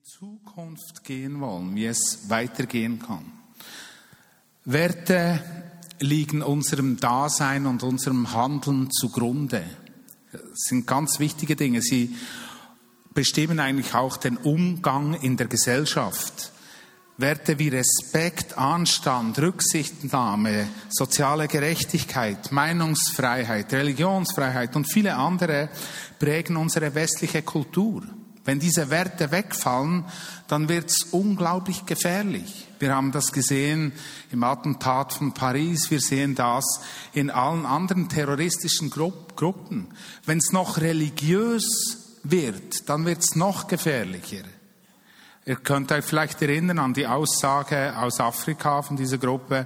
die Zukunft gehen wollen, wie es weitergehen kann. Werte liegen unserem Dasein und unserem Handeln zugrunde. Das sind ganz wichtige Dinge. Sie bestimmen eigentlich auch den Umgang in der Gesellschaft. Werte wie Respekt, Anstand, Rücksichtnahme, soziale Gerechtigkeit, Meinungsfreiheit, Religionsfreiheit und viele andere prägen unsere westliche Kultur. Wenn diese Werte wegfallen, dann wird es unglaublich gefährlich. Wir haben das gesehen im Attentat von Paris, wir sehen das in allen anderen terroristischen Gruppen. Wenn es noch religiös wird, dann wird es noch gefährlicher. Ihr könnt euch vielleicht erinnern an die Aussage aus Afrika von dieser Gruppe.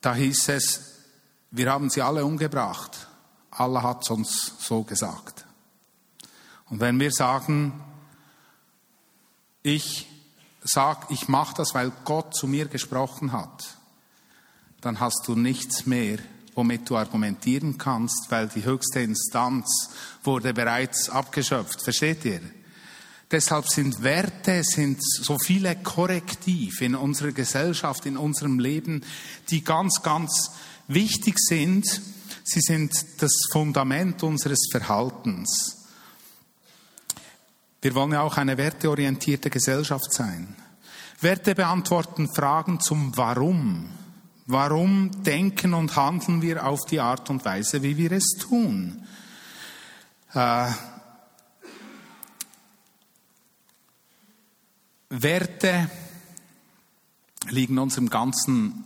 Da hieß es, wir haben sie alle umgebracht. Allah hat uns so gesagt. Und wenn wir sagen, ich sag, ich mache das, weil Gott zu mir gesprochen hat, dann hast du nichts mehr, womit du argumentieren kannst, weil die höchste Instanz wurde bereits abgeschöpft. Versteht ihr? Deshalb sind Werte, sind so viele Korrektiv in unserer Gesellschaft, in unserem Leben, die ganz, ganz wichtig sind. Sie sind das Fundament unseres Verhaltens. Wir wollen ja auch eine werteorientierte Gesellschaft sein. Werte beantworten Fragen zum Warum. Warum denken und handeln wir auf die Art und Weise, wie wir es tun? Äh, Werte liegen unserem ganzen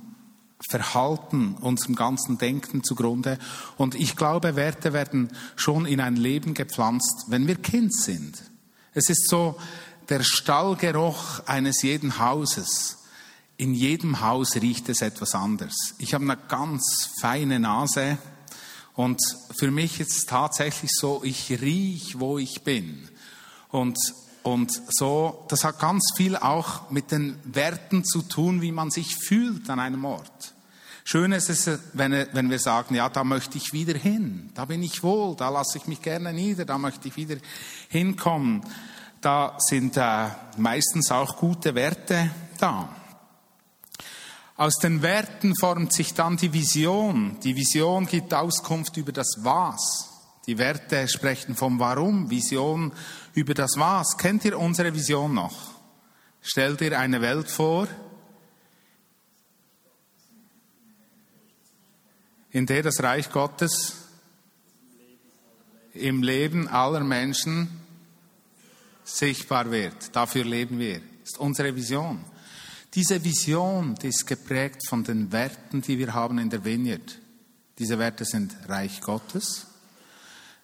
Verhalten, unserem ganzen Denken zugrunde. Und ich glaube, Werte werden schon in ein Leben gepflanzt, wenn wir Kind sind. Es ist so der Stallgeruch eines jeden Hauses. In jedem Haus riecht es etwas anders. Ich habe eine ganz feine Nase und für mich ist es tatsächlich so, ich riech, wo ich bin. Und und so, das hat ganz viel auch mit den Werten zu tun, wie man sich fühlt an einem Ort. Schön ist es, wenn, wenn wir sagen, ja, da möchte ich wieder hin, da bin ich wohl, da lasse ich mich gerne nieder, da möchte ich wieder hinkommen. Da sind äh, meistens auch gute Werte da. Aus den Werten formt sich dann die Vision. Die Vision gibt Auskunft über das Was. Die Werte sprechen vom Warum, Vision über das Was. Kennt ihr unsere Vision noch? Stellt ihr eine Welt vor, in der das Reich Gottes im Leben aller Menschen sichtbar wird. Dafür leben wir. Das ist unsere Vision. Diese Vision die ist geprägt von den Werten, die wir haben in der Vineyard. Diese Werte sind Reich Gottes,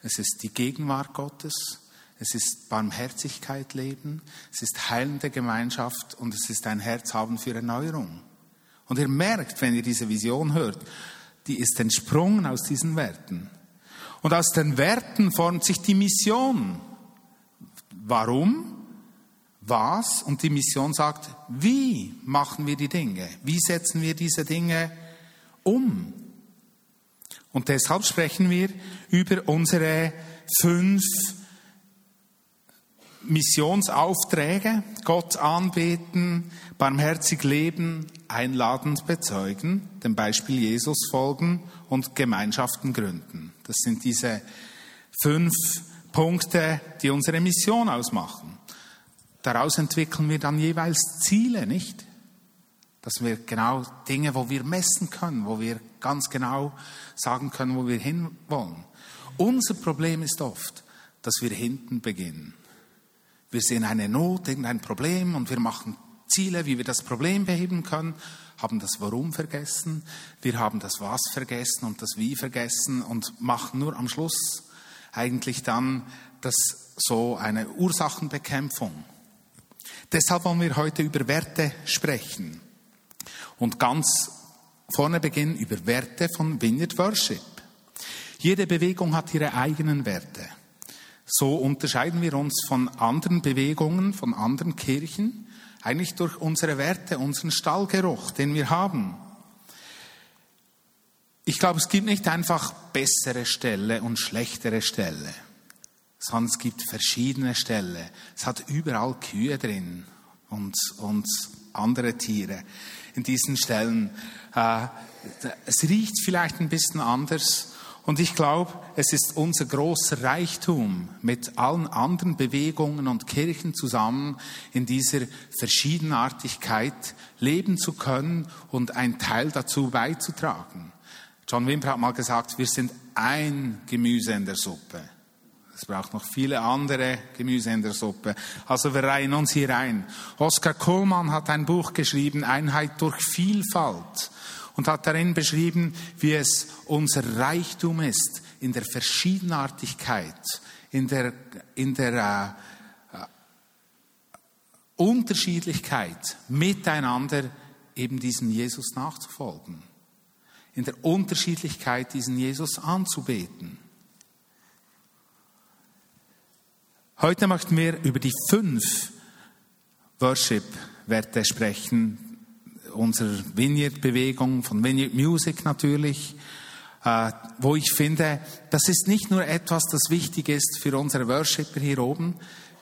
es ist die Gegenwart Gottes, es ist Barmherzigkeit leben, es ist heilende Gemeinschaft und es ist ein Herz haben für Erneuerung. Und ihr merkt, wenn ihr diese Vision hört, die ist entsprungen aus diesen Werten. Und aus den Werten formt sich die Mission. Warum? Was? Und die Mission sagt, wie machen wir die Dinge? Wie setzen wir diese Dinge um? Und deshalb sprechen wir über unsere fünf Missionsaufträge, Gott anbeten, barmherzig leben, einladend bezeugen, dem Beispiel Jesus folgen und Gemeinschaften gründen. Das sind diese fünf Punkte, die unsere Mission ausmachen. Daraus entwickeln wir dann jeweils Ziele, nicht? Dass wir genau Dinge, wo wir messen können, wo wir ganz genau sagen können, wo wir hinwollen. Unser Problem ist oft, dass wir hinten beginnen. Wir sehen eine Not, irgendein Problem und wir machen Ziele, wie wir das Problem beheben können, haben das Warum vergessen, wir haben das Was vergessen und das Wie vergessen und machen nur am Schluss eigentlich dann das so eine Ursachenbekämpfung. Deshalb wollen wir heute über Werte sprechen und ganz vorne beginnen über Werte von Vineyard Worship. Jede Bewegung hat ihre eigenen Werte. So unterscheiden wir uns von anderen Bewegungen, von anderen Kirchen, eigentlich durch unsere Werte, unseren Stallgeruch, den wir haben. Ich glaube, es gibt nicht einfach bessere Stelle und schlechtere Stelle. sondern es gibt verschiedene Ställe. Es hat überall Kühe drin und, und andere Tiere in diesen Stellen. Äh, es riecht vielleicht ein bisschen anders. Und ich glaube, es ist unser großer Reichtum, mit allen anderen Bewegungen und Kirchen zusammen in dieser Verschiedenartigkeit leben zu können und einen Teil dazu beizutragen. John Wimper hat mal gesagt, wir sind ein Gemüse in der Suppe. Es braucht noch viele andere Gemüse in der Suppe. Also wir reihen uns hier ein. Oskar Kohlmann hat ein Buch geschrieben, Einheit durch Vielfalt, und hat darin beschrieben, wie es unser Reichtum ist in der Verschiedenartigkeit, in der, in der äh, äh Unterschiedlichkeit miteinander eben diesem Jesus nachzufolgen, in der Unterschiedlichkeit diesen Jesus anzubeten. Heute möchten wir über die fünf Worship-Werte sprechen, unserer Vineyard-Bewegung, von Vineyard Music natürlich, äh, wo ich finde, das ist nicht nur etwas, das wichtig ist für unsere Worshipper hier oben.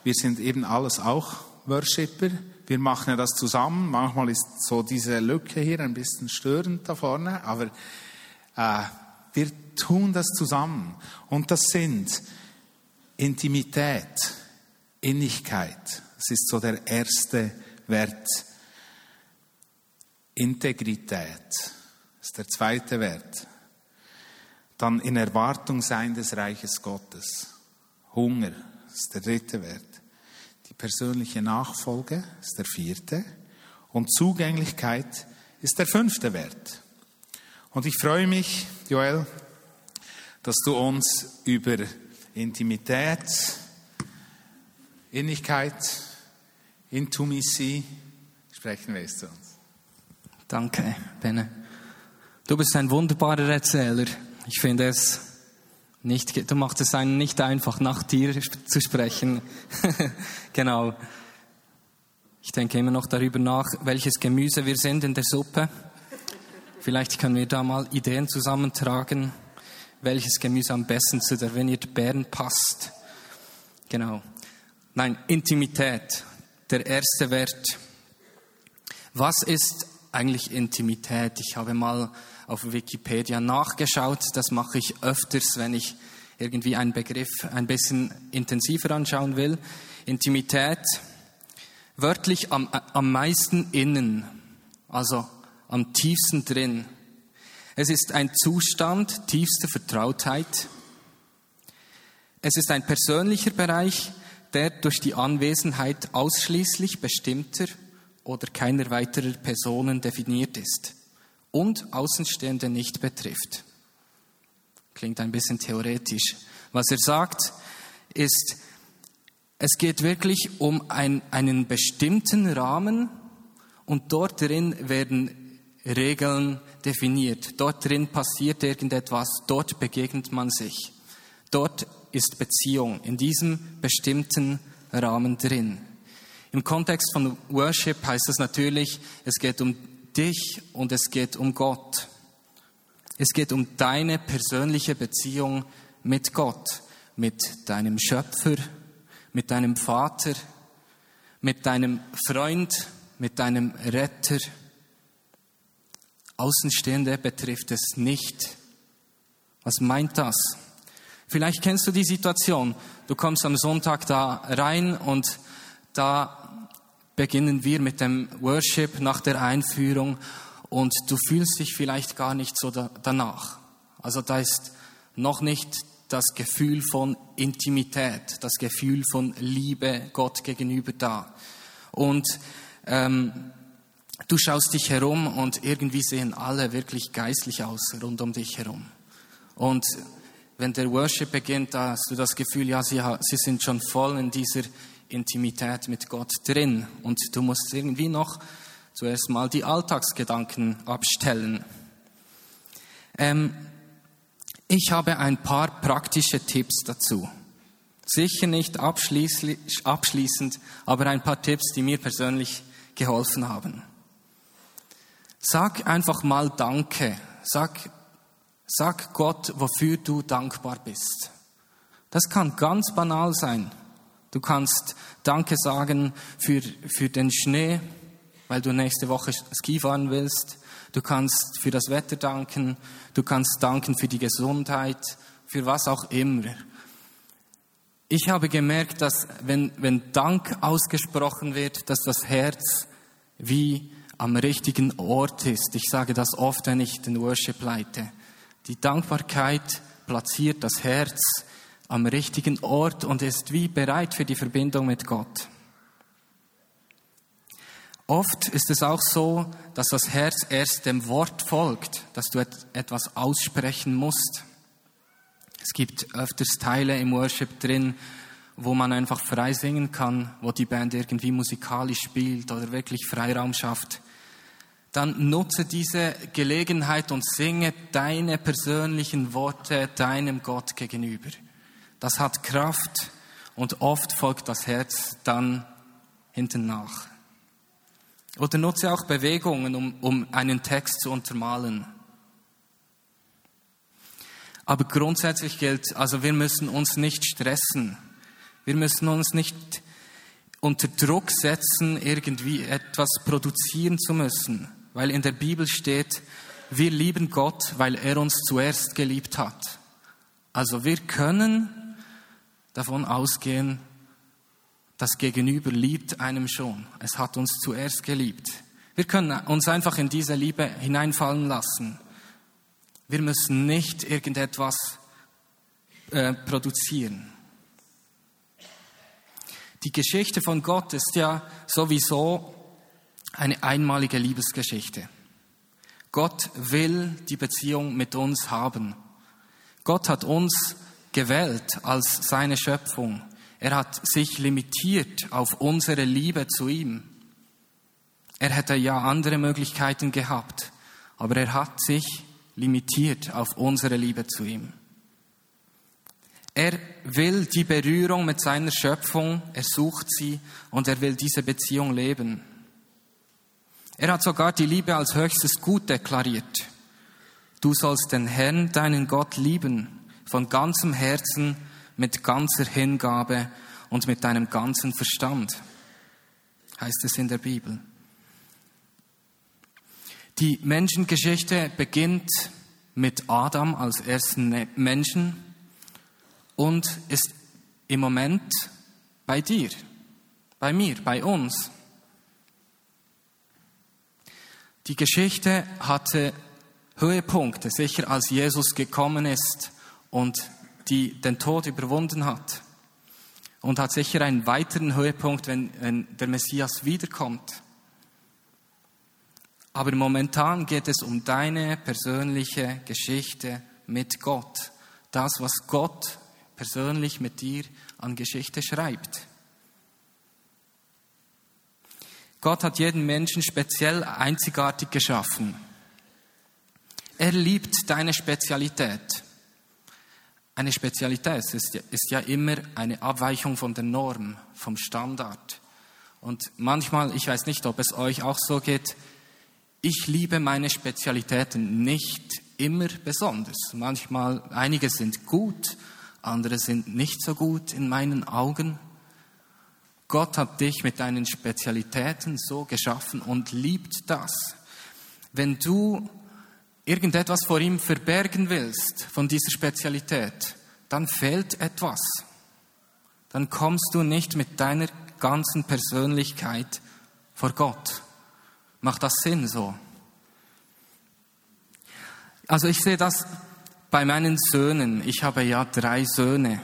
Wir sind eben alles auch Worshipper. Wir machen ja das zusammen. Manchmal ist so diese Lücke hier ein bisschen störend da vorne, aber äh, wir tun das zusammen. Und das sind Intimität, Innigkeit. Das ist so der erste Wert. Integrität ist der zweite Wert. Dann in Erwartung sein des Reiches Gottes. Hunger ist der dritte Wert. Die persönliche Nachfolge ist der vierte. Und Zugänglichkeit ist der fünfte Wert. Und ich freue mich, Joel, dass du uns über Intimität, Innigkeit, Intimacy sprechen wirst. Danke, Benne. Du bist ein wunderbarer Erzähler. Ich finde es nicht, du machst es einen nicht einfach, nach dir zu sprechen. genau. Ich denke immer noch darüber nach, welches Gemüse wir sind in der Suppe. Vielleicht können wir da mal Ideen zusammentragen welches Gemüse am besten zu der Vineyard Bern passt. Genau. Nein, Intimität, der erste Wert. Was ist eigentlich Intimität? Ich habe mal auf Wikipedia nachgeschaut. Das mache ich öfters, wenn ich irgendwie einen Begriff ein bisschen intensiver anschauen will. Intimität, wörtlich am, am meisten innen, also am tiefsten drin. Es ist ein Zustand tiefster Vertrautheit. Es ist ein persönlicher Bereich, der durch die Anwesenheit ausschließlich bestimmter oder keiner weiterer Personen definiert ist und Außenstehende nicht betrifft. Klingt ein bisschen theoretisch. Was er sagt, ist, es geht wirklich um ein, einen bestimmten Rahmen und dort drin werden Regeln definiert. Dort drin passiert irgendetwas, dort begegnet man sich. Dort ist Beziehung in diesem bestimmten Rahmen drin. Im Kontext von Worship heißt das natürlich, es geht um dich und es geht um Gott. Es geht um deine persönliche Beziehung mit Gott, mit deinem Schöpfer, mit deinem Vater, mit deinem Freund, mit deinem Retter Außenstehende betrifft es nicht. Was meint das? Vielleicht kennst du die Situation. Du kommst am Sonntag da rein und da beginnen wir mit dem Worship nach der Einführung und du fühlst dich vielleicht gar nicht so danach. Also da ist noch nicht das Gefühl von Intimität, das Gefühl von Liebe Gott gegenüber da. Und ähm, Du schaust dich herum und irgendwie sehen alle wirklich geistlich aus rund um dich herum. Und wenn der Worship beginnt, da hast du das Gefühl, ja, sie, sie sind schon voll in dieser Intimität mit Gott drin. Und du musst irgendwie noch zuerst mal die Alltagsgedanken abstellen. Ähm, ich habe ein paar praktische Tipps dazu. Sicher nicht abschließend, aber ein paar Tipps, die mir persönlich geholfen haben. Sag einfach mal Danke. Sag, sag Gott, wofür du dankbar bist. Das kann ganz banal sein. Du kannst Danke sagen für, für den Schnee, weil du nächste Woche Ski fahren willst. Du kannst für das Wetter danken. Du kannst danken für die Gesundheit, für was auch immer. Ich habe gemerkt, dass wenn, wenn Dank ausgesprochen wird, dass das Herz wie am richtigen Ort ist. Ich sage das oft, wenn ich den Worship leite. Die Dankbarkeit platziert das Herz am richtigen Ort und ist wie bereit für die Verbindung mit Gott. Oft ist es auch so, dass das Herz erst dem Wort folgt, dass du etwas aussprechen musst. Es gibt öfters Teile im Worship drin, wo man einfach frei singen kann, wo die Band irgendwie musikalisch spielt oder wirklich Freiraum schafft. Dann nutze diese Gelegenheit und singe deine persönlichen Worte deinem Gott gegenüber. Das hat Kraft und oft folgt das Herz dann hinten nach. Oder nutze auch Bewegungen, um, um einen Text zu untermalen. Aber grundsätzlich gilt, also wir müssen uns nicht stressen. Wir müssen uns nicht unter Druck setzen, irgendwie etwas produzieren zu müssen. Weil in der Bibel steht, wir lieben Gott, weil er uns zuerst geliebt hat. Also wir können davon ausgehen, das Gegenüber liebt einem schon. Es hat uns zuerst geliebt. Wir können uns einfach in diese Liebe hineinfallen lassen. Wir müssen nicht irgendetwas äh, produzieren. Die Geschichte von Gott ist ja sowieso eine einmalige Liebesgeschichte. Gott will die Beziehung mit uns haben. Gott hat uns gewählt als seine Schöpfung. Er hat sich limitiert auf unsere Liebe zu ihm. Er hätte ja andere Möglichkeiten gehabt, aber er hat sich limitiert auf unsere Liebe zu ihm. Er will die Berührung mit seiner Schöpfung, er sucht sie und er will diese Beziehung leben. Er hat sogar die Liebe als höchstes Gut deklariert. Du sollst den Herrn, deinen Gott, lieben, von ganzem Herzen, mit ganzer Hingabe und mit deinem ganzen Verstand, heißt es in der Bibel. Die Menschengeschichte beginnt mit Adam als ersten Menschen und ist im Moment bei dir, bei mir, bei uns. Die Geschichte hatte Höhepunkte, sicher als Jesus gekommen ist und die den Tod überwunden hat. Und hat sicher einen weiteren Höhepunkt, wenn, wenn der Messias wiederkommt. Aber momentan geht es um deine persönliche Geschichte mit Gott. Das, was Gott persönlich mit dir an Geschichte schreibt. Gott hat jeden Menschen speziell einzigartig geschaffen. Er liebt deine Spezialität. Eine Spezialität ist ja, ist ja immer eine Abweichung von der Norm, vom Standard. Und manchmal, ich weiß nicht, ob es euch auch so geht, ich liebe meine Spezialitäten nicht immer besonders. Manchmal, einige sind gut, andere sind nicht so gut in meinen Augen. Gott hat dich mit deinen Spezialitäten so geschaffen und liebt das. Wenn du irgendetwas vor ihm verbergen willst von dieser Spezialität, dann fehlt etwas. Dann kommst du nicht mit deiner ganzen Persönlichkeit vor Gott. Macht das Sinn so? Also ich sehe das bei meinen Söhnen. Ich habe ja drei Söhne.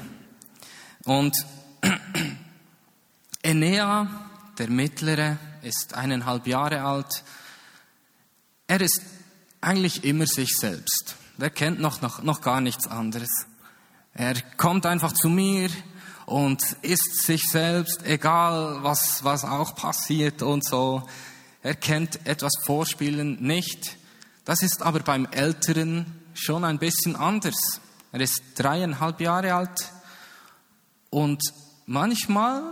Und Enea, der Mittlere, ist eineinhalb Jahre alt. Er ist eigentlich immer sich selbst. Er kennt noch, noch, noch gar nichts anderes. Er kommt einfach zu mir und ist sich selbst, egal was, was auch passiert und so. Er kennt etwas Vorspielen nicht. Das ist aber beim Älteren schon ein bisschen anders. Er ist dreieinhalb Jahre alt und manchmal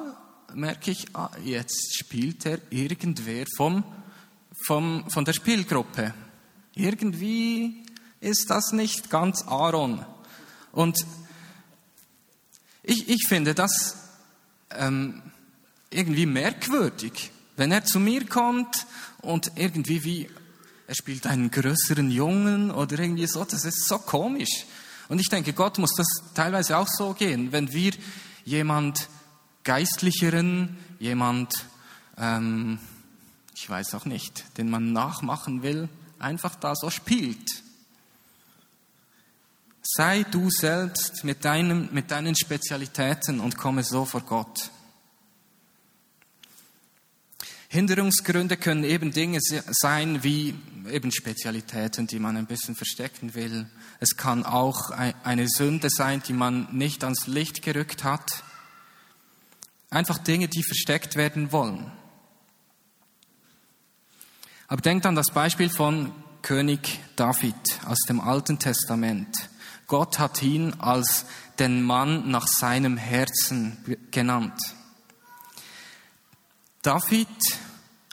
merke ich, ah, jetzt spielt er irgendwer vom, vom, von der Spielgruppe. Irgendwie ist das nicht ganz Aaron. Und Ich, ich finde das ähm, irgendwie merkwürdig, wenn er zu mir kommt und irgendwie wie, er spielt einen größeren Jungen oder irgendwie so, das ist so komisch. Und ich denke, Gott muss das teilweise auch so gehen, wenn wir jemand Geistlicheren, jemand, ähm, ich weiß auch nicht, den man nachmachen will, einfach da so spielt. Sei du selbst mit, deinem, mit deinen Spezialitäten und komme so vor Gott. Hinderungsgründe können eben Dinge sein wie eben Spezialitäten, die man ein bisschen verstecken will. Es kann auch eine Sünde sein, die man nicht ans Licht gerückt hat. Einfach Dinge, die versteckt werden wollen. Aber denkt an das Beispiel von König David aus dem Alten Testament. Gott hat ihn als den Mann nach seinem Herzen genannt. David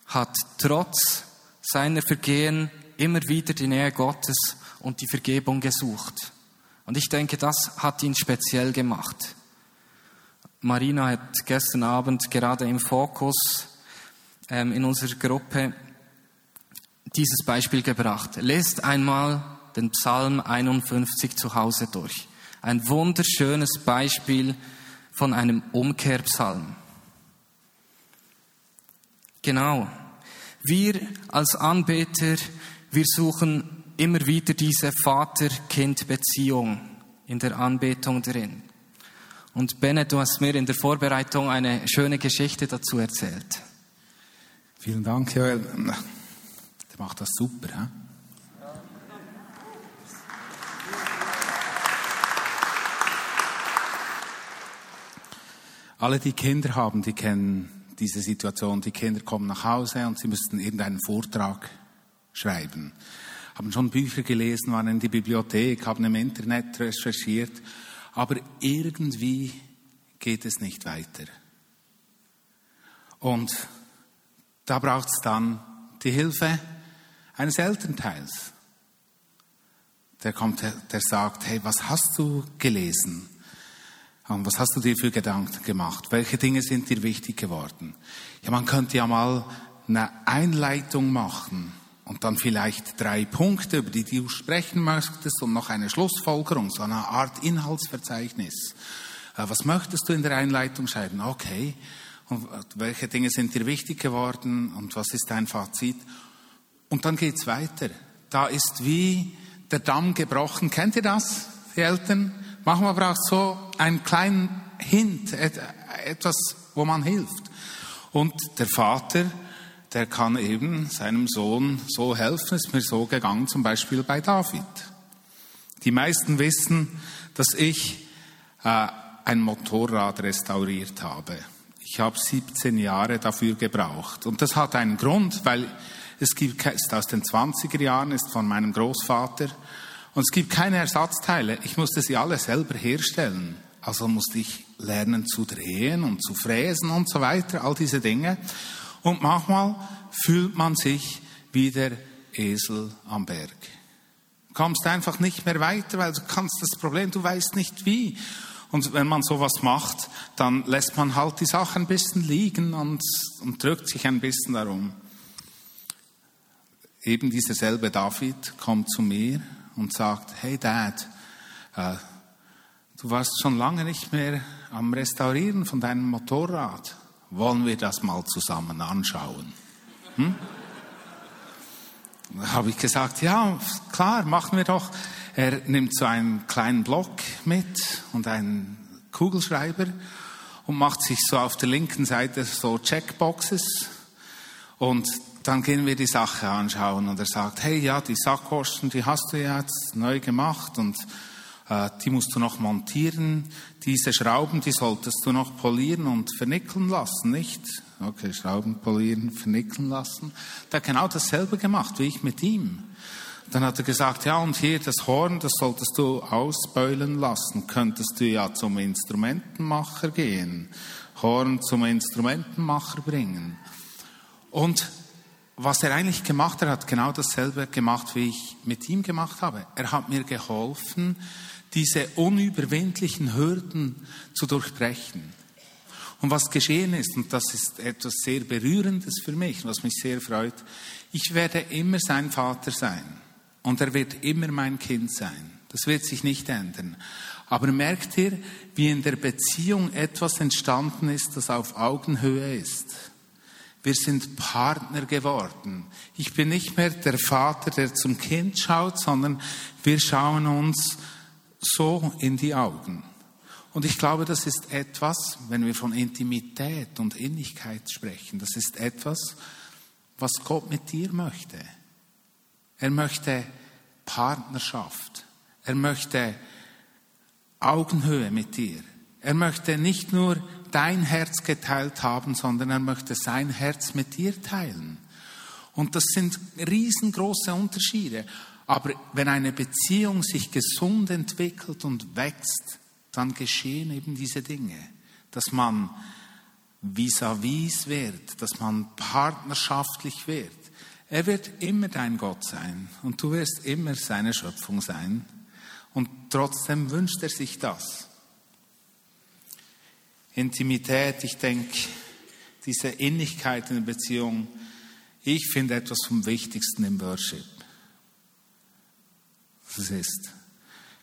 hat trotz seiner Vergehen immer wieder die Nähe Gottes und die Vergebung gesucht. Und ich denke, das hat ihn speziell gemacht. Marina hat gestern Abend gerade im Fokus ähm, in unserer Gruppe dieses Beispiel gebracht. Lest einmal den Psalm 51 zu Hause durch. Ein wunderschönes Beispiel von einem Umkehrpsalm. Genau. Wir als Anbeter, wir suchen immer wieder diese Vater-Kind-Beziehung in der Anbetung drin. Und Benne, du hast mir in der Vorbereitung eine schöne Geschichte dazu erzählt. Vielen Dank, Joel. Der macht das super. He? Alle, die Kinder haben, die kennen diese Situation. Die Kinder kommen nach Hause und sie müssten irgendeinen Vortrag schreiben. Haben schon Bücher gelesen, waren in die Bibliothek, haben im Internet recherchiert, aber irgendwie geht es nicht weiter. Und da braucht es dann die Hilfe eines Elternteils. Der kommt, der sagt, hey, was hast du gelesen? Was hast du dir für Gedanken gemacht? Welche Dinge sind dir wichtig geworden? Ja, man könnte ja mal eine Einleitung machen und dann vielleicht drei Punkte, über die du sprechen möchtest und noch eine Schlussfolgerung, so eine Art Inhaltsverzeichnis. Äh, was möchtest du in der Einleitung schreiben? Okay. Und welche Dinge sind dir wichtig geworden und was ist dein Fazit? Und dann geht's weiter. Da ist wie der Damm gebrochen. Kennt ihr das, die Eltern? Manchmal braucht so einen kleinen Hint, etwas, wo man hilft. Und der Vater, der kann eben seinem Sohn so helfen. Ist mir so gegangen, zum Beispiel bei David. Die meisten wissen, dass ich äh, ein Motorrad restauriert habe. Ich habe 17 Jahre dafür gebraucht. Und das hat einen Grund, weil es gibt, ist aus den 20er Jahren, ist von meinem Großvater und es gibt keine Ersatzteile. Ich musste sie alle selber herstellen. Also musste ich lernen zu drehen und zu fräsen und so weiter, all diese Dinge. Und manchmal fühlt man sich wie der Esel am Berg. Du kommst einfach nicht mehr weiter, weil du kannst das Problem, du weißt nicht wie. Und wenn man sowas macht, dann lässt man halt die Sache ein bisschen liegen und, und drückt sich ein bisschen darum. Eben dieser selbe David kommt zu mir und sagt, hey Dad, äh, du warst schon lange nicht mehr am Restaurieren von deinem Motorrad. Wollen wir das mal zusammen anschauen? Hm? Da habe ich gesagt, ja, klar, machen wir doch. Er nimmt so einen kleinen Block mit und einen Kugelschreiber und macht sich so auf der linken Seite so Checkboxes und dann gehen wir die Sache anschauen und er sagt, hey, ja, die Sackkosten, die hast du jetzt neu gemacht und äh, die musst du noch montieren. Diese Schrauben, die solltest du noch polieren und vernickeln lassen, nicht? Okay, Schrauben polieren, vernickeln lassen. Der hat genau dasselbe gemacht wie ich mit ihm. Dann hat er gesagt, ja, und hier das Horn, das solltest du ausbeulen lassen. Könntest du ja zum Instrumentenmacher gehen. Horn zum Instrumentenmacher bringen. Und was er eigentlich gemacht hat, hat genau dasselbe gemacht, wie ich mit ihm gemacht habe. Er hat mir geholfen, diese unüberwindlichen Hürden zu durchbrechen. Und was geschehen ist, und das ist etwas sehr Berührendes für mich, was mich sehr freut, ich werde immer sein Vater sein und er wird immer mein Kind sein. Das wird sich nicht ändern. Aber merkt ihr, wie in der Beziehung etwas entstanden ist, das auf Augenhöhe ist? Wir sind Partner geworden. Ich bin nicht mehr der Vater, der zum Kind schaut, sondern wir schauen uns so in die Augen. Und ich glaube, das ist etwas, wenn wir von Intimität und Innigkeit sprechen, das ist etwas, was Gott mit dir möchte. Er möchte Partnerschaft. Er möchte Augenhöhe mit dir. Er möchte nicht nur dein Herz geteilt haben, sondern er möchte sein Herz mit dir teilen. Und das sind riesengroße Unterschiede. Aber wenn eine Beziehung sich gesund entwickelt und wächst, dann geschehen eben diese Dinge, dass man vis-à-vis -vis wird, dass man partnerschaftlich wird. Er wird immer dein Gott sein und du wirst immer seine Schöpfung sein. Und trotzdem wünscht er sich das. Intimität, ich denke, diese Innigkeit in der Beziehung, ich finde etwas vom Wichtigsten im Worship. Das ist,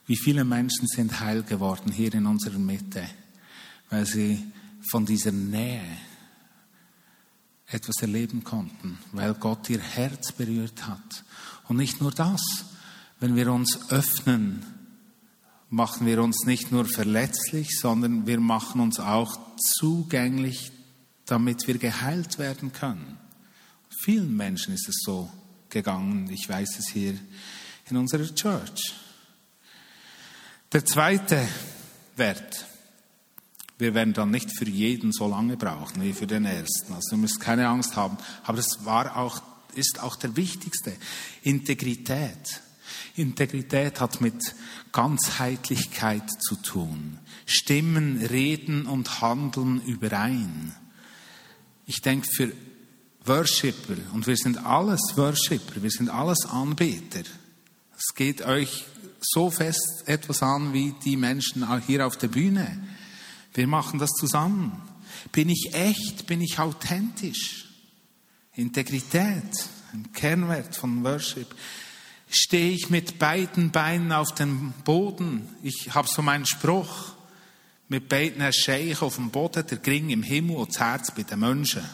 wie viele Menschen sind heil geworden hier in unserer Mitte, weil sie von dieser Nähe etwas erleben konnten, weil Gott ihr Herz berührt hat. Und nicht nur das, wenn wir uns öffnen machen wir uns nicht nur verletzlich, sondern wir machen uns auch zugänglich, damit wir geheilt werden können. Vielen Menschen ist es so gegangen. Ich weiß es hier in unserer Church. Der zweite Wert. Wir werden dann nicht für jeden so lange brauchen wie für den ersten. Also du müsst keine Angst haben. Aber es war auch, ist auch der wichtigste. Integrität. Integrität hat mit Ganzheitlichkeit zu tun. Stimmen, Reden und Handeln überein. Ich denke, für Worshipper, und wir sind alles Worshipper, wir sind alles Anbeter. Es geht euch so fest etwas an wie die Menschen hier auf der Bühne. Wir machen das zusammen. Bin ich echt? Bin ich authentisch? Integrität, ein Kernwert von Worship stehe ich mit beiden Beinen auf dem Boden. Ich habe so meinen Spruch, mit beiden Scheich auf dem Boden, der Gring im Himmel und das Herz bei den Menschen.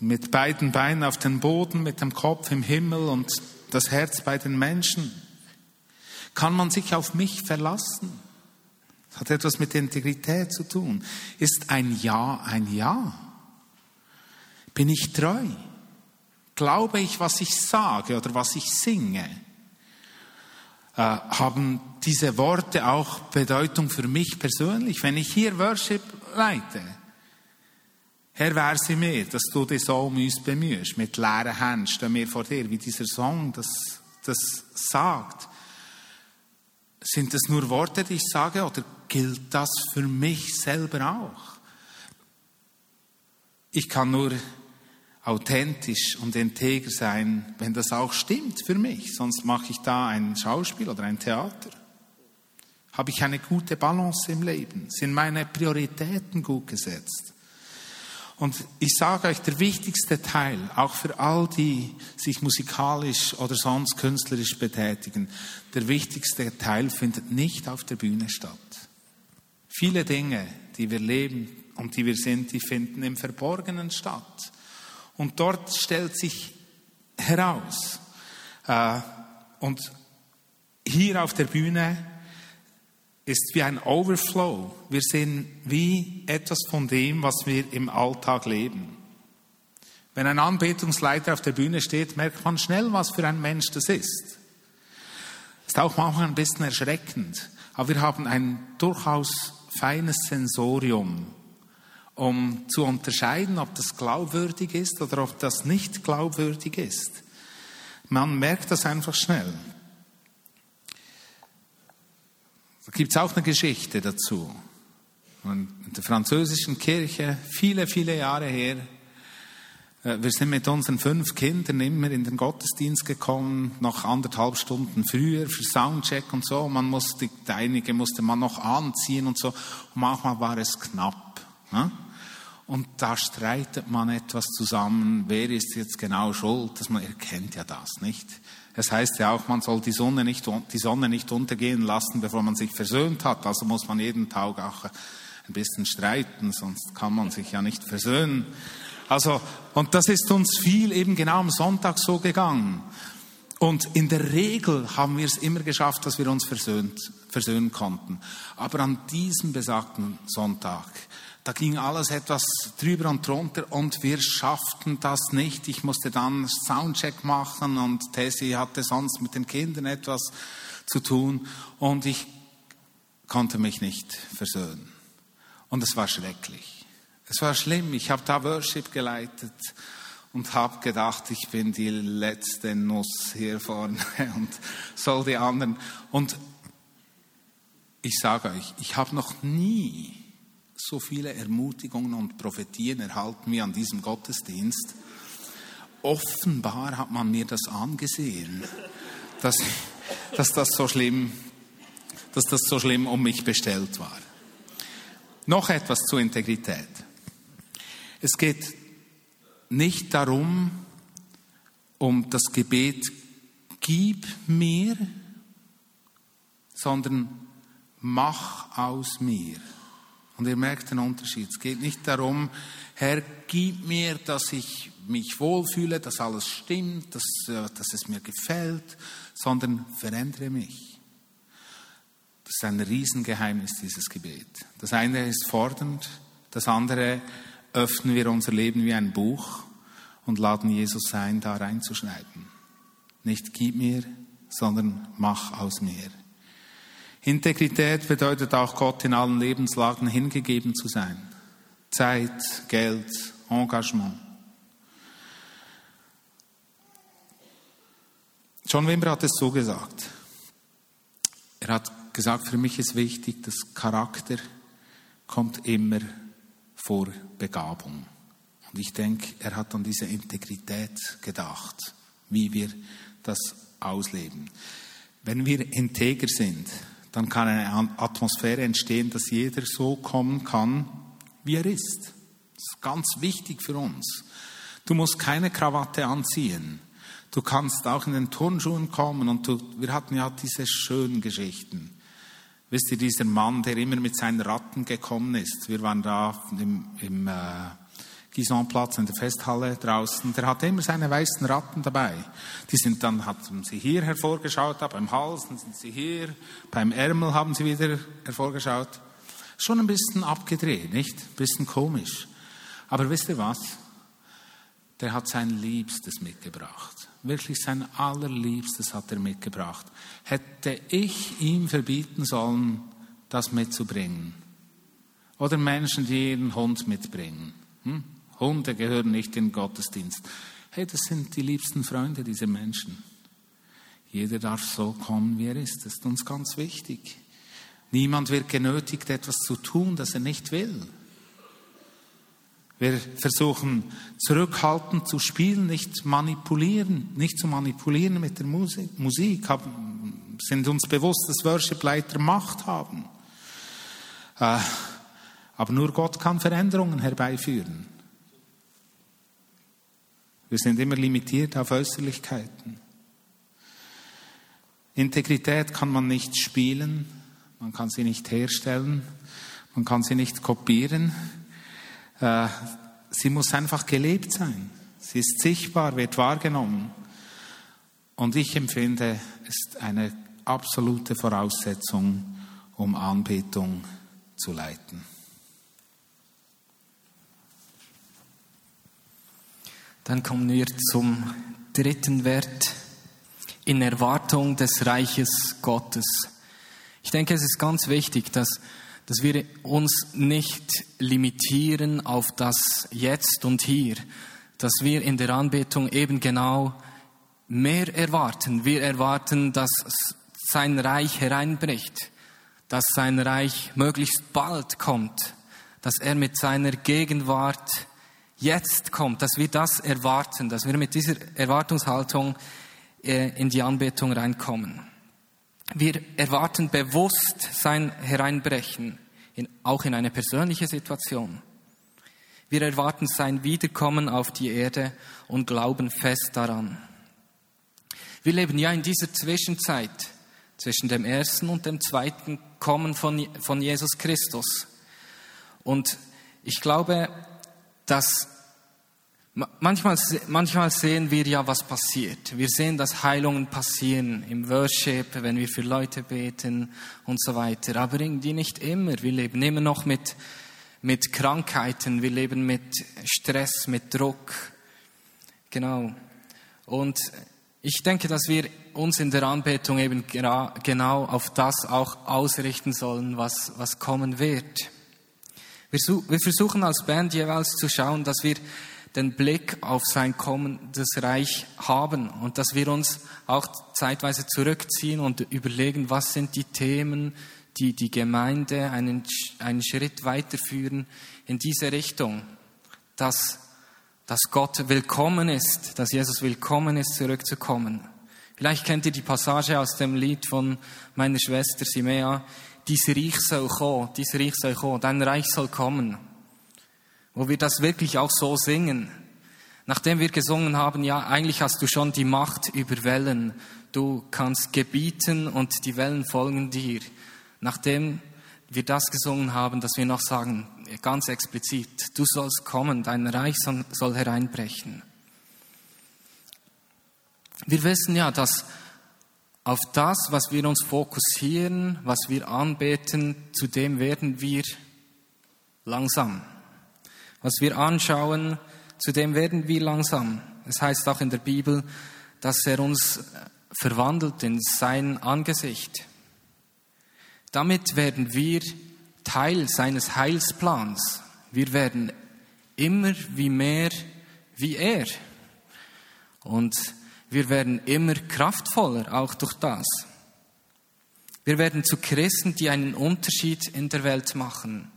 Mit beiden Beinen auf dem Boden, mit dem Kopf im Himmel und das Herz bei den Menschen. Kann man sich auf mich verlassen? Das hat etwas mit Integrität zu tun. Ist ein Ja ein Ja? Bin ich treu? Glaube ich, was ich sage oder was ich singe? Äh, haben diese Worte auch Bedeutung für mich persönlich? Wenn ich hier Worship leite, Herr, wäre sie mir, dass du dich so um uns bemühst, mit leeren Händen stehen wir vor dir, wie dieser Song das, das sagt. Sind das nur Worte, die ich sage, oder gilt das für mich selber auch? Ich kann nur authentisch und integer sein, wenn das auch stimmt für mich. Sonst mache ich da ein Schauspiel oder ein Theater. Habe ich eine gute Balance im Leben? Sind meine Prioritäten gut gesetzt? Und ich sage euch, der wichtigste Teil, auch für all die sich musikalisch oder sonst künstlerisch betätigen, der wichtigste Teil findet nicht auf der Bühne statt. Viele Dinge, die wir leben und die wir sind, die finden im Verborgenen statt. Und dort stellt sich heraus, äh, und hier auf der Bühne ist wie ein Overflow. Wir sehen wie etwas von dem, was wir im Alltag leben. Wenn ein Anbetungsleiter auf der Bühne steht, merkt man schnell, was für ein Mensch das ist. Ist auch manchmal ein bisschen erschreckend, aber wir haben ein durchaus feines Sensorium um zu unterscheiden, ob das glaubwürdig ist oder ob das nicht glaubwürdig ist. Man merkt das einfach schnell. Da gibt es auch eine Geschichte dazu. in der französischen Kirche, viele, viele Jahre her, Äh, wir sind mit unseren fünf Kindern immer in den Gottesdienst gekommen, noch anderthalb Stunden früher für Soundcheck und so. Man musste, einige musste man noch anziehen und so. Und manchmal war es knapp. Ne? Und da streitet man etwas zusammen. Wer ist jetzt genau schuld? Dass man erkennt ja das nicht. Es heißt ja auch, man soll die Sonne nicht, die Sonne nicht untergehen lassen, bevor man sich versöhnt hat. Also muss man jeden Tag auch ein bisschen streiten, sonst kann man sich ja nicht versöhnen. Also, und das ist uns viel eben genau am Sonntag so gegangen. Und in der Regel haben wir es immer geschafft, dass wir uns versöhnt, versöhnen konnten. Aber an diesem besagten Sonntag, da ging alles etwas drüber und drunter und wir schafften das nicht. Ich musste dann Soundcheck machen und Tessie hatte sonst mit den Kindern etwas zu tun und ich konnte mich nicht versöhnen. Und es war schrecklich. Es war schlimm. Ich habe da Worship geleitet und habe gedacht, ich bin die letzte Nuss hier vorne und soll die anderen. Und ich sage euch, ich habe noch nie so viele Ermutigungen und Prophetien erhalten wie an diesem Gottesdienst. Offenbar hat man mir das angesehen, dass, dass, das so schlimm, dass das so schlimm um mich bestellt war. Noch etwas zur Integrität. Es geht nicht darum, um das Gebet, gib mir, sondern mach aus mir. Und ihr merkt den Unterschied. Es geht nicht darum, Herr, gib mir, dass ich mich wohlfühle, dass alles stimmt, dass, äh, dass es mir gefällt, sondern verändere mich. Das ist ein Riesengeheimnis, dieses Gebet. Das eine ist fordernd, das andere öffnen wir unser Leben wie ein Buch und laden Jesus ein, da reinzuschreiben. Nicht gib mir, sondern mach aus mir. Integrität bedeutet auch Gott in allen Lebenslagen hingegeben zu sein. Zeit, Geld, Engagement. John Wimber hat es so gesagt. Er hat gesagt, für mich ist wichtig, dass Charakter kommt immer vor Begabung. Und ich denke, er hat an diese Integrität gedacht, wie wir das ausleben. Wenn wir integer sind, dann kann eine Atmosphäre entstehen, dass jeder so kommen kann, wie er ist. Das ist ganz wichtig für uns. Du musst keine Krawatte anziehen. Du kannst auch in den Turnschuhen kommen und du, wir hatten ja diese schönen Geschichten. Wisst ihr, dieser Mann, der immer mit seinen Ratten gekommen ist. Wir waren da im, im äh, Gisonplatz in der Festhalle draußen, der hatte immer seine weißen Ratten dabei. Die sind dann, hatten sie hier hervorgeschaut, beim Hals, dann sind sie hier, beim Ärmel haben sie wieder hervorgeschaut. Schon ein bisschen abgedreht, nicht? Ein bisschen komisch. Aber wisst ihr was? Der hat sein Liebstes mitgebracht. Wirklich sein allerliebstes hat er mitgebracht. Hätte ich ihm verbieten sollen, das mitzubringen? Oder Menschen, die ihren Hund mitbringen? Hm? Hunde gehören nicht in den Gottesdienst. Hey, das sind die liebsten Freunde, diese Menschen. Jeder darf so kommen, wie er ist. Das ist uns ganz wichtig. Niemand wird genötigt, etwas zu tun, das er nicht will. Wir versuchen zurückhaltend zu spielen, nicht manipulieren, nicht zu manipulieren mit der Musik. Musik haben, sind uns bewusst, dass Worship-Leiter Macht haben. Äh, aber nur Gott kann Veränderungen herbeiführen. Wir sind immer limitiert auf Äußerlichkeiten. Integrität kann man nicht spielen, man kann sie nicht herstellen, man kann sie nicht kopieren. Äh, sie muss einfach gelebt sein. Sie ist sichtbar, wird wahrgenommen. Und ich empfinde, es ist eine absolute Voraussetzung, um Anbetung zu leiten. Dann kommen wir zum dritten Wert in Erwartung des Reiches Gottes. Ich denke, es ist ganz wichtig, dass, dass wir uns nicht limitieren auf das Jetzt und Hier, dass wir in der Anbetung eben genau mehr erwarten. Wir erwarten, dass sein Reich hereinbricht, dass sein Reich möglichst bald kommt, dass er mit seiner Gegenwart jetzt kommt, dass wir das erwarten, dass wir mit dieser Erwartungshaltung äh, in die Anbetung reinkommen. Wir erwarten bewusst sein Hereinbrechen, in, auch in eine persönliche Situation. Wir erwarten sein Wiederkommen auf die Erde und glauben fest daran. Wir leben ja in dieser Zwischenzeit zwischen dem ersten und dem zweiten Kommen von, von Jesus Christus. Und ich glaube, dass manchmal, manchmal sehen wir ja, was passiert. Wir sehen, dass Heilungen passieren im Worship, wenn wir für Leute beten und so weiter. Aber irgendwie nicht immer. Wir leben immer noch mit, mit Krankheiten. Wir leben mit Stress, mit Druck. Genau. Und ich denke, dass wir uns in der Anbetung eben genau auf das auch ausrichten sollen, was, was kommen wird. Wir, wir versuchen als Band jeweils zu schauen, dass wir den Blick auf sein kommendes Reich haben und dass wir uns auch zeitweise zurückziehen und überlegen, was sind die Themen, die die Gemeinde einen, einen Schritt weiterführen in diese Richtung, dass dass Gott willkommen ist, dass Jesus willkommen ist, zurückzukommen. Vielleicht kennt ihr die Passage aus dem Lied von meiner Schwester Simea, dies Reich soll kommen, dies Reich soll kommen, dein Reich soll kommen. Wo wir das wirklich auch so singen. Nachdem wir gesungen haben, ja, eigentlich hast du schon die Macht über Wellen. Du kannst gebieten und die Wellen folgen dir. Nachdem wir das gesungen haben, dass wir noch sagen, ganz explizit, du sollst kommen, dein Reich soll hereinbrechen. Wir wissen ja, dass auf das, was wir uns fokussieren, was wir anbeten, zu dem werden wir langsam. Was wir anschauen, zu dem werden wir langsam. Es heißt auch in der Bibel, dass er uns verwandelt in sein Angesicht. Damit werden wir Teil seines Heilsplans. Wir werden immer wie mehr wie er. Und wir werden immer kraftvoller, auch durch das. Wir werden zu Christen, die einen Unterschied in der Welt machen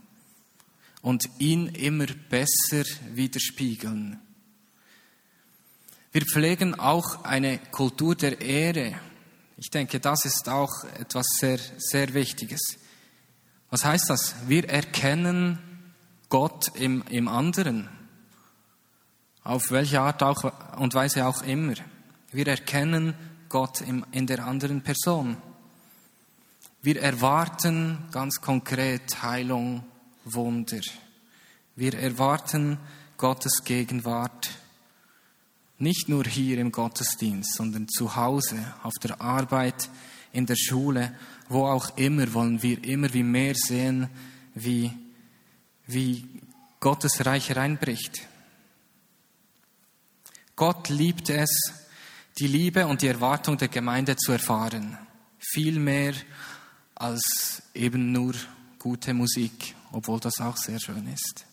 und ihn immer besser widerspiegeln. Wir pflegen auch eine Kultur der Ehre. Ich denke, das ist auch etwas sehr, sehr Wichtiges. Was heißt das? Wir erkennen Gott im, im anderen. Auf welche Art auch und Weise auch immer. Wir erkennen Gott in der anderen Person. Wir erwarten ganz konkret Heilung, Wunder. Wir erwarten Gottes Gegenwart. Nicht nur hier im Gottesdienst, sondern zu Hause, auf der Arbeit, in der Schule, wo auch immer, wollen wir immer wie mehr sehen, wie, wie Gottes Reich reinbricht. Gott liebt es, die Liebe und die Erwartung der Gemeinde zu erfahren. Viel mehr als eben nur gute Musik, obwohl das auch sehr schön ist.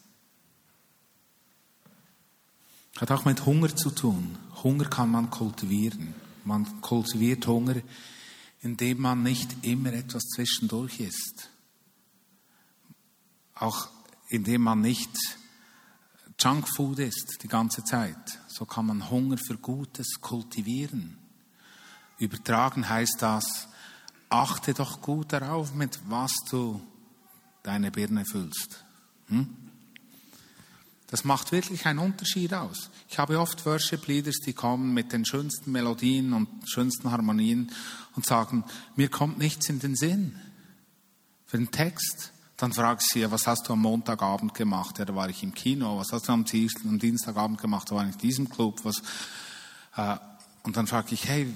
Hat auch mit Hunger zu tun. Hunger kann man kultivieren. Man kultiviert Hunger, indem man nicht immer etwas zwischendurch ist. Auch indem man nicht Junkfood isst die ganze Zeit. So kann man Hunger für Gutes kultivieren. Übertragen heißt das, achte doch gut darauf, mit was du deine Birne füllst. Hm? Das macht wirklich einen Unterschied aus. Ich habe oft Worship Leaders, die kommen mit den schönsten Melodien und schönsten Harmonien und sagen, mir kommt nichts in den Sinn für den Text. Dann frage ich sie, was hast du am Montagabend gemacht? Ja, da war ich im Kino. Was hast du am, Dienstagabend gemacht? Da war ich in diesem Club. Was, äh, und dann frage ich, hey,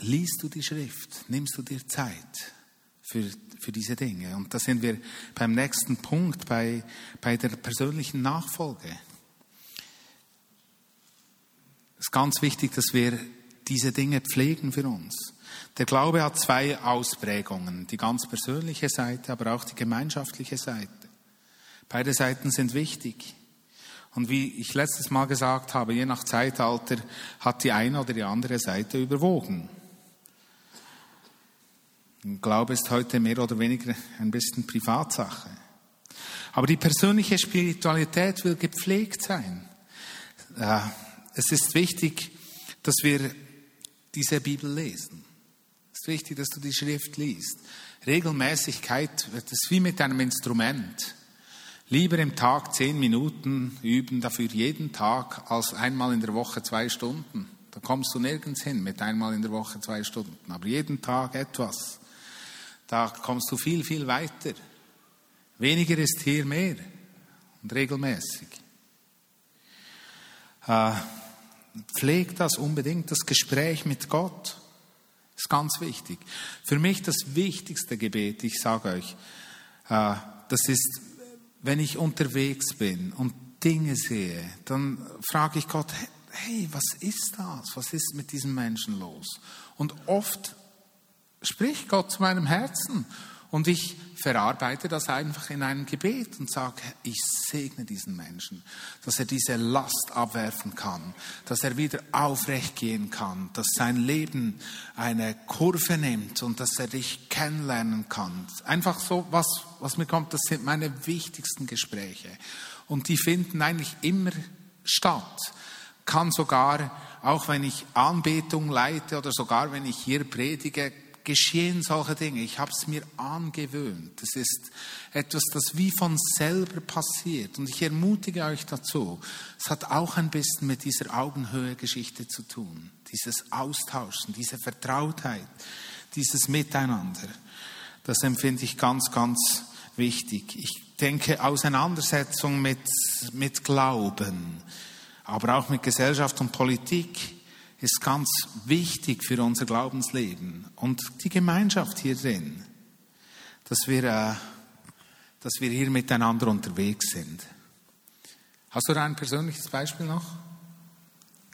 liest du die Schrift? Nimmst du dir Zeit für, für diese Dinge? Und da sind wir beim nächsten Punkt, bei, bei der persönlichen Nachfolge. Es ist ganz wichtig, dass wir diese Dinge pflegen für uns. Der Glaube hat zwei Ausprägungen, die ganz persönliche Seite, aber auch die gemeinschaftliche Seite. Beide Seiten sind wichtig. Und wie ich letztes Mal gesagt habe, je nach Zeitalter hat die eine oder die andere Seite überwogen. Glaube ist heute mehr oder weniger ein bisschen Privatsache. Aber die persönliche Spiritualität will gepflegt sein. Äh, es ist wichtig, dass wir diese Bibel lesen. Wichtig, dass du die Schrift liest. Regelmäßigkeit wird es wie mit einem Instrument. Lieber im Tag zehn Minuten üben, dafür jeden Tag, als einmal in der Woche zwei Stunden. Da kommst du nirgends hin mit einmal in der Woche zwei Stunden. Aber jeden Tag etwas. Da kommst du viel, viel weiter. Weniger ist hier mehr und regelmäßig. Äh, pfleg das unbedingt, das Gespräch mit Gott ist ganz wichtig. Für mich das wichtigste Gebet, ich sage euch, äh, das ist, wenn ich unterwegs bin und Dinge sehe, dann frage ich Gott, hey, was ist das? Was ist mit diesem Menschen los? Und oft spricht Gott zu meinem Herzen und ich verarbeite das einfach in einem Gebet und sage, ich segne diesen Menschen, dass er diese Last abwerfen kann, dass er wieder aufrecht gehen kann, dass sein Leben eine Kurve nimmt und dass er dich kennenlernen kann. Einfach so, was, was mir kommt, das sind meine wichtigsten Gespräche. Und die finden eigentlich immer statt. Kann sogar, auch wenn ich Anbetung leite oder sogar wenn ich hier predige, geschehen solche Dinge. Ich habe es mir angewöhnt. Es ist etwas, das wie von selber passiert. Und ich ermutige euch dazu. Es hat auch ein bisschen mit dieser Augenhöhe-Geschichte zu tun. Dieses Austauschen, diese Vertrautheit, dieses Miteinander. Das empfinde ich ganz, ganz wichtig. Ich denke, Auseinandersetzung mit, mit Glauben, aber auch mit Gesellschaft und Politik ist ganz wichtig für unser Glaubensleben und die Gemeinschaft hier drin, dass wir, äh, dass wir hier miteinander unterwegs sind. Hast du da ein persönliches Beispiel noch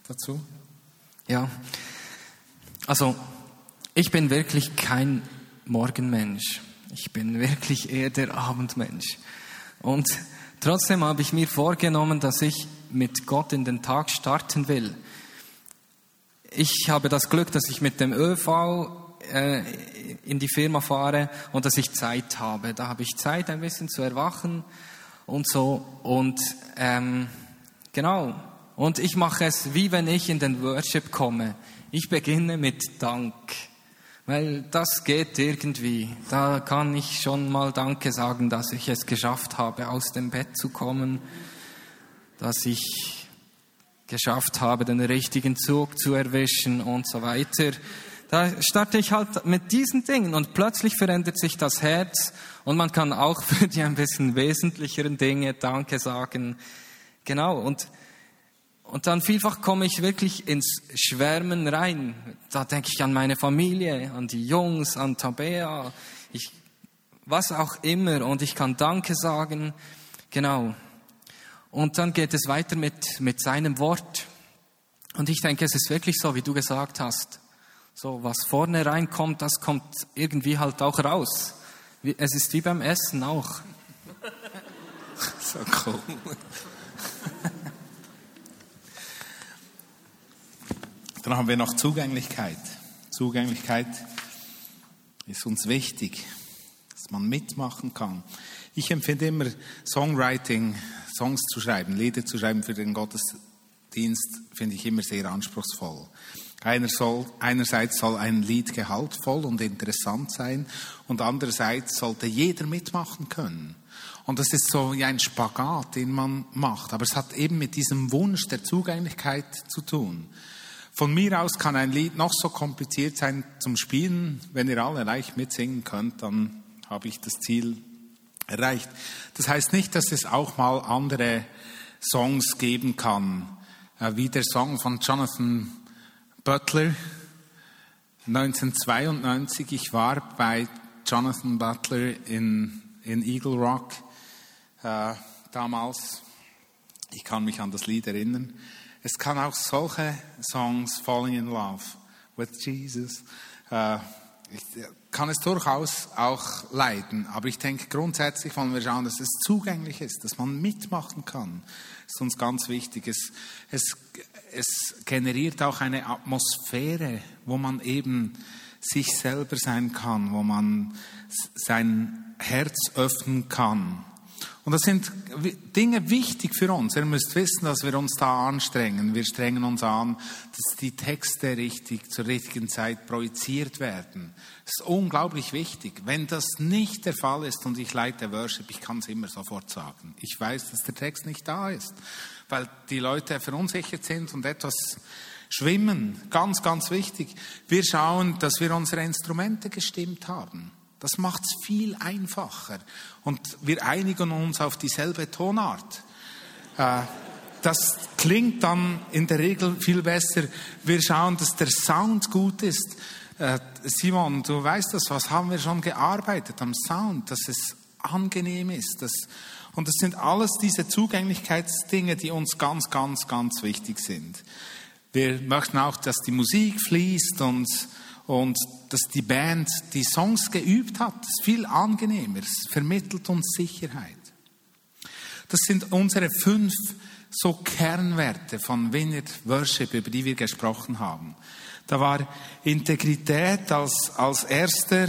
dazu? Ja, also ich bin wirklich kein Morgenmensch. Ich bin wirklich eher der Abendmensch. Und trotzdem habe ich mir vorgenommen, dass ich mit Gott in den Tag starten will ich habe das Glück, dass ich mit dem ÖV äh, in die Firma fahre und dass ich Zeit habe. Da habe ich Zeit, ein bisschen zu erwachen und so. Und ähm, genau. Und ich mache es wie wenn ich in den Worship komme. Ich beginne mit Dank. Weil das geht irgendwie. Da kann ich schon mal Danke sagen, dass ich es geschafft habe, aus dem Bett zu kommen, dass ich geschafft habe, den richtigen Zug zu erwischen und so weiter. Da starte ich halt mit diesen Dingen und plötzlich verändert sich das Herz und man kann auch für die ein bisschen wesentlicheren Dinge Danke sagen. Genau. Und, und dann vielfach komme ich wirklich ins Schwärmen rein. Da denke ich an meine Familie, an die Jungs, an Tabea, ich, was auch immer und ich kann Danke sagen. Genau. Und dann geht es weiter mit, mit seinem Wort. Und ich denke, es ist wirklich so, wie du gesagt hast. So, was vorne reinkommt, das kommt irgendwie halt auch raus. Es ist wie beim Essen auch. so cool. Dann haben wir noch Zugänglichkeit. Zugänglichkeit ist uns wichtig, dass man mitmachen kann. Ich empfinde immer Songwriting Songs zu schreiben, Lieder zu schreiben für den Gottesdienst, finde ich immer sehr anspruchsvoll. Einer soll, einerseits soll ein Lied gehaltvoll und interessant sein und andererseits sollte jeder mitmachen können. Und das ist so wie ein Spagat, den man macht. Aber es hat eben mit diesem Wunsch der Zugänglichkeit zu tun. Von mir aus kann ein Lied noch so kompliziert sein zum Spielen. Wenn ihr alle leicht mitsingen könnt, dann habe ich das Ziel erreicht. Das heißt nicht, dass es auch mal andere Songs geben kann, äh, wie der Song von Jonathan Butler 1992. Ich war bei Jonathan Butler in, in Eagle Rock äh, damals. Ich kann mich an das Lied erinnern. Es kann auch solche Songs, Falling in Love with Jesus, äh, ich kann es durchaus auch leiden, aber ich denke grundsätzlich wollen wir schauen, dass es zugänglich ist, dass man mitmachen kann. Das ist uns ganz wichtig. Es, es, es generiert auch eine Atmosphäre, wo man eben sich selber sein kann, wo man sein Herz öffnen kann. Und das sind Dinge wichtig für uns. Ihr müsst wissen, dass wir uns da anstrengen. Wir strengen uns an, dass die Texte richtig zur richtigen Zeit projiziert werden. Das ist unglaublich wichtig. Wenn das nicht der Fall ist und ich leite Worship, ich kann es immer sofort sagen. Ich weiß, dass der Text nicht da ist, weil die Leute verunsichert sind und etwas schwimmen. Ganz, ganz wichtig. Wir schauen, dass wir unsere Instrumente gestimmt haben. Das macht es viel einfacher. Und wir einigen uns auf dieselbe Tonart. Äh, das klingt dann in der Regel viel besser. Wir schauen, dass der Sound gut ist. Äh, Simon, du weißt das, was haben wir schon gearbeitet am Sound, dass es angenehm ist. Dass, und das sind alles diese Zugänglichkeitsdinge, die uns ganz, ganz, ganz wichtig sind. Wir möchten auch, dass die Musik fließt und und dass die Band die Songs geübt hat. Ist viel angenehmer. Es vermittelt uns Sicherheit. Das sind unsere fünf so Kernwerte von Vineyard Worship, über die wir gesprochen haben. Da war Integrität als, als erster,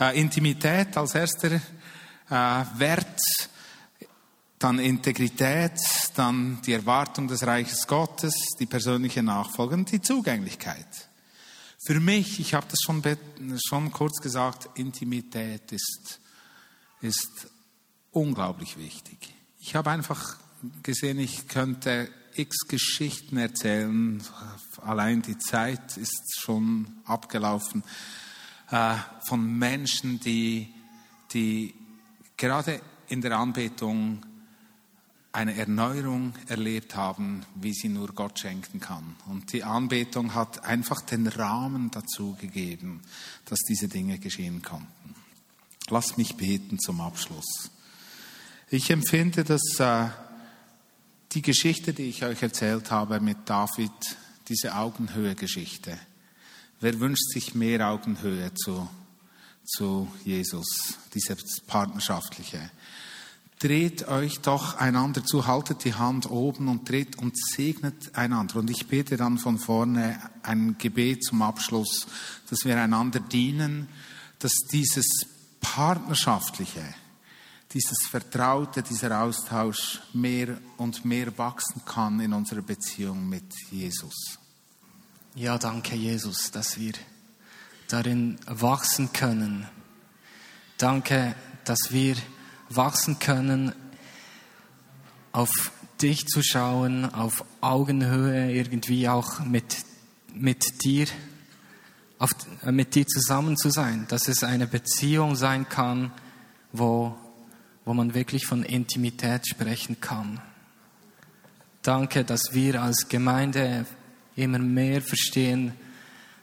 äh, Intimität als erster äh, Wert, dann Integrität, dann die Erwartung des Reiches Gottes, die persönliche Nachfolge und die Zugänglichkeit. Für mich, ich habe das schon, schon kurz gesagt, Intimität ist, ist unglaublich wichtig. Ich habe einfach gesehen, ich könnte x Geschichten erzählen. Allein die Zeit ist schon abgelaufen äh, von Menschen, die, die gerade in der Anbetung eine Erneuerung erlebt haben, wie sie nur Gott schenken kann. Und die Anbetung hat einfach den Rahmen dazu gegeben, dass diese Dinge geschehen konnten. Lass mich beten zum Abschluss. Ich empfinde, dass äh, die Geschichte, die ich euch erzählt habe mit David, diese Augenhöhe-Geschichte, wer wünscht sich mehr Augenhöhe zu, zu Jesus, diese partnerschaftliche? Dreht euch doch einander zu, haltet die Hand oben und dreht und segnet einander. Und ich bete dann von vorne ein Gebet zum Abschluss, dass wir einander dienen, dass dieses Partnerschaftliche, dieses Vertraute, dieser Austausch mehr und mehr wachsen kann in unserer Beziehung mit Jesus. Ja, danke Jesus, dass wir darin wachsen können. Danke, dass wir wachsen können, auf dich zu schauen, auf Augenhöhe irgendwie auch mit, mit dir, auf, äh, mit dir zusammen zu sein, dass es eine Beziehung sein kann, wo, wo man wirklich von Intimität sprechen kann. Danke, dass wir als Gemeinde immer mehr verstehen,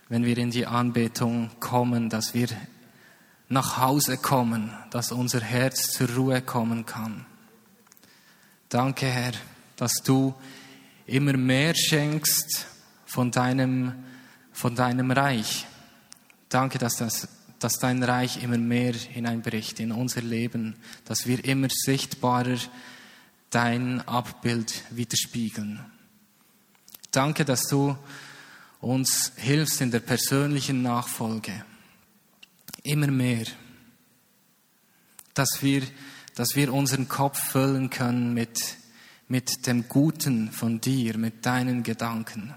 wenn wir in die Anbetung kommen, dass wir nach Hause kommen, dass unser Herz zur Ruhe kommen kann. Danke, Herr, dass du immer mehr schenkst von deinem, von deinem Reich. Danke, dass, das, dass dein Reich immer mehr hineinbricht in unser Leben, dass wir immer sichtbarer dein Abbild widerspiegeln. Danke, dass du uns hilfst in der persönlichen Nachfolge immer mehr, dass wir, dass wir unseren Kopf füllen können mit, mit dem Guten von dir, mit deinen Gedanken.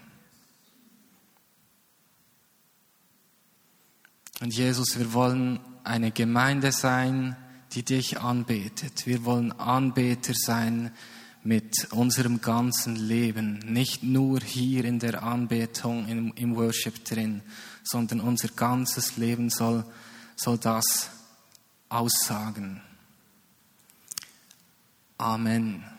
Und Jesus, wir wollen eine Gemeinde sein, die dich anbetet. Wir wollen Anbeter sein mit unserem ganzen Leben, nicht nur hier in der Anbetung, im, im Worship drin, sondern unser ganzes Leben soll soll das aussagen. Amen.